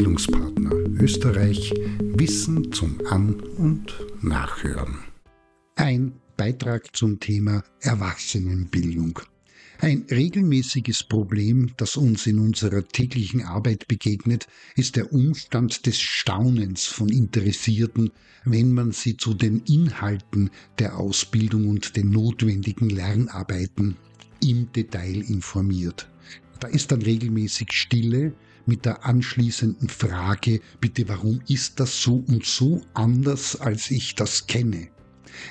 Bildungspartner Österreich Wissen zum An- und Nachhören. Ein Beitrag zum Thema Erwachsenenbildung. Ein regelmäßiges Problem, das uns in unserer täglichen Arbeit begegnet, ist der Umstand des Staunens von Interessierten, wenn man sie zu den Inhalten der Ausbildung und den notwendigen Lernarbeiten im Detail informiert. Da ist dann regelmäßig Stille mit der anschließenden Frage, bitte warum ist das so und so anders, als ich das kenne?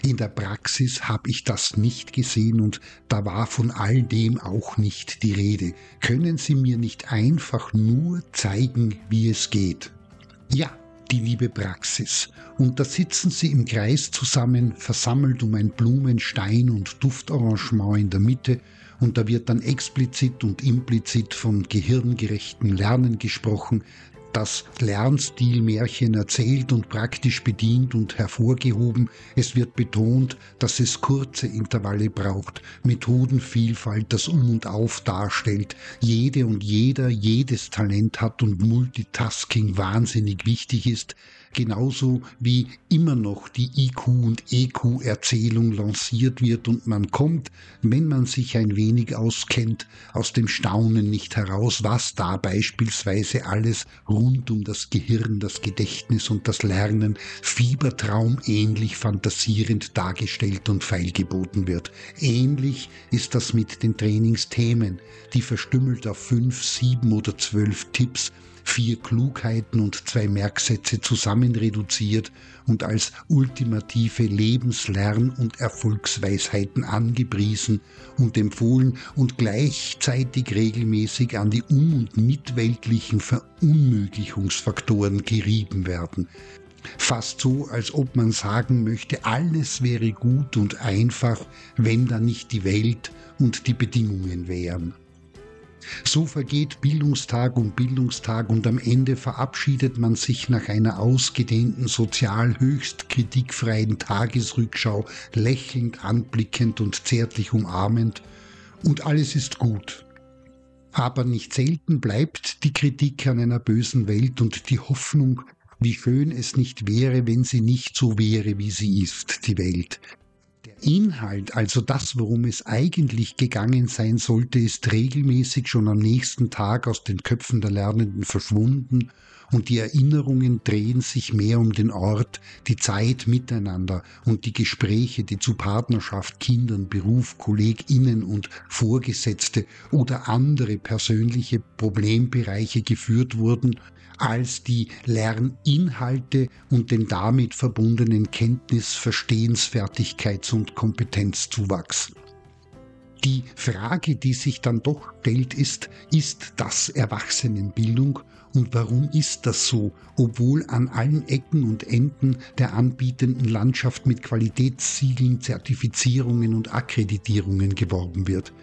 In der Praxis habe ich das nicht gesehen und da war von all dem auch nicht die Rede. Können Sie mir nicht einfach nur zeigen, wie es geht? Ja, die liebe Praxis. Und da sitzen sie im Kreis zusammen, versammelt um ein Blumenstein und Duftarrangement in der Mitte und da wird dann explizit und implizit von gehirngerechtem Lernen gesprochen, das Lernstilmärchen erzählt und praktisch bedient und hervorgehoben. Es wird betont, dass es kurze Intervalle braucht, Methodenvielfalt, das Um und Auf darstellt, jede und jeder jedes Talent hat und Multitasking wahnsinnig wichtig ist, genauso wie immer noch die IQ- und EQ-Erzählung lanciert wird und man kommt, wenn man sich ein wenig auskennt, aus dem Staunen nicht heraus, was da beispielsweise alles rund um das Gehirn, das Gedächtnis und das Lernen Fiebertraum ähnlich fantasierend dargestellt und feilgeboten wird. Ähnlich ist das mit den Trainingsthemen, die verstümmelt auf fünf, sieben oder zwölf Tipps vier Klugheiten und zwei Merksätze zusammen reduziert und als ultimative Lebenslern- und Erfolgsweisheiten angepriesen und empfohlen und gleichzeitig regelmäßig an die um- und mitweltlichen Verunmöglichungsfaktoren gerieben werden. Fast so, als ob man sagen möchte, alles wäre gut und einfach, wenn da nicht die Welt und die Bedingungen wären. So vergeht Bildungstag um Bildungstag und am Ende verabschiedet man sich nach einer ausgedehnten, sozial höchst kritikfreien Tagesrückschau lächelnd anblickend und zärtlich umarmend und alles ist gut. Aber nicht selten bleibt die Kritik an einer bösen Welt und die Hoffnung, wie schön es nicht wäre, wenn sie nicht so wäre, wie sie ist, die Welt. Inhalt, also das, worum es eigentlich gegangen sein sollte, ist regelmäßig schon am nächsten Tag aus den Köpfen der Lernenden verschwunden und die Erinnerungen drehen sich mehr um den Ort, die Zeit miteinander und die Gespräche, die zu Partnerschaft, Kindern, Beruf, KollegInnen und Vorgesetzte oder andere persönliche Problembereiche geführt wurden, als die Lerninhalte und den damit verbundenen Kenntnis-, Verstehensfertigkeits- und Kompetenzzuwachs. Die Frage, die sich dann doch stellt, ist, ist das Erwachsenenbildung und warum ist das so, obwohl an allen Ecken und Enden der anbietenden Landschaft mit Qualitätssiegeln, Zertifizierungen und Akkreditierungen geworben wird?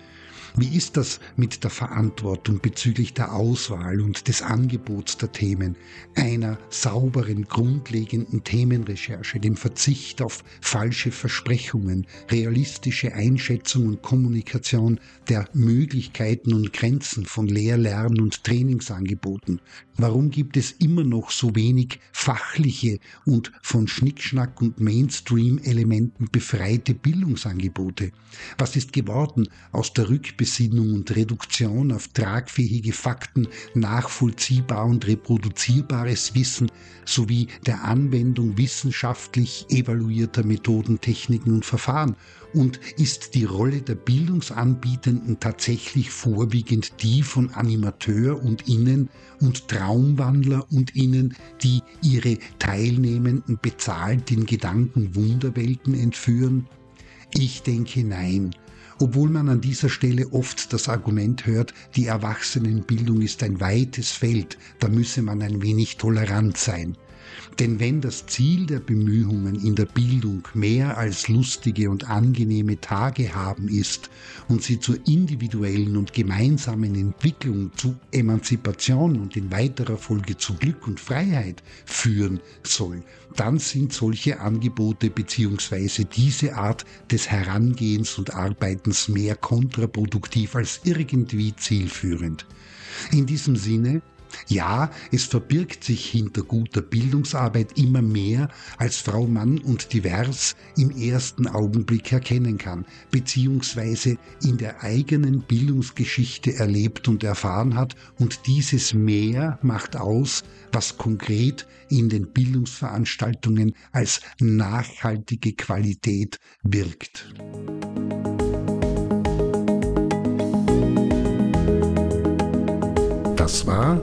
Wie ist das mit der Verantwortung bezüglich der Auswahl und des Angebots der Themen, einer sauberen, grundlegenden Themenrecherche, dem Verzicht auf falsche Versprechungen, realistische Einschätzung und Kommunikation der Möglichkeiten und Grenzen von Lehr-, Lern- und Trainingsangeboten? Warum gibt es immer noch so wenig fachliche und von Schnickschnack und Mainstream-Elementen befreite Bildungsangebote? Was ist geworden aus der Rückbesinnung Rückbesinnung und Reduktion auf tragfähige Fakten, nachvollziehbar und reproduzierbares Wissen sowie der Anwendung wissenschaftlich evaluierter Methoden, Techniken und Verfahren? Und ist die Rolle der Bildungsanbietenden tatsächlich vorwiegend die von Animateur und Innen und Traumwandler und Innen, die ihre Teilnehmenden bezahlt in Gedanken Wunderwelten entführen? Ich denke nein obwohl man an dieser Stelle oft das Argument hört, die Erwachsenenbildung ist ein weites Feld, da müsse man ein wenig tolerant sein. Denn wenn das Ziel der Bemühungen in der Bildung mehr als lustige und angenehme Tage haben ist und sie zur individuellen und gemeinsamen Entwicklung, zu Emanzipation und in weiterer Folge zu Glück und Freiheit führen soll, dann sind solche Angebote bzw. diese Art des Herangehens und Arbeitens mehr kontraproduktiv als irgendwie zielführend. In diesem Sinne Ja, es verbirgt sich hinter guter Bildungsarbeit immer mehr, als Frau Mann und Divers im ersten Augenblick erkennen kann, beziehungsweise in der eigenen Bildungsgeschichte erlebt und erfahren hat, und dieses Mehr macht aus, was konkret in den Bildungsveranstaltungen als nachhaltige Qualität wirkt. Das war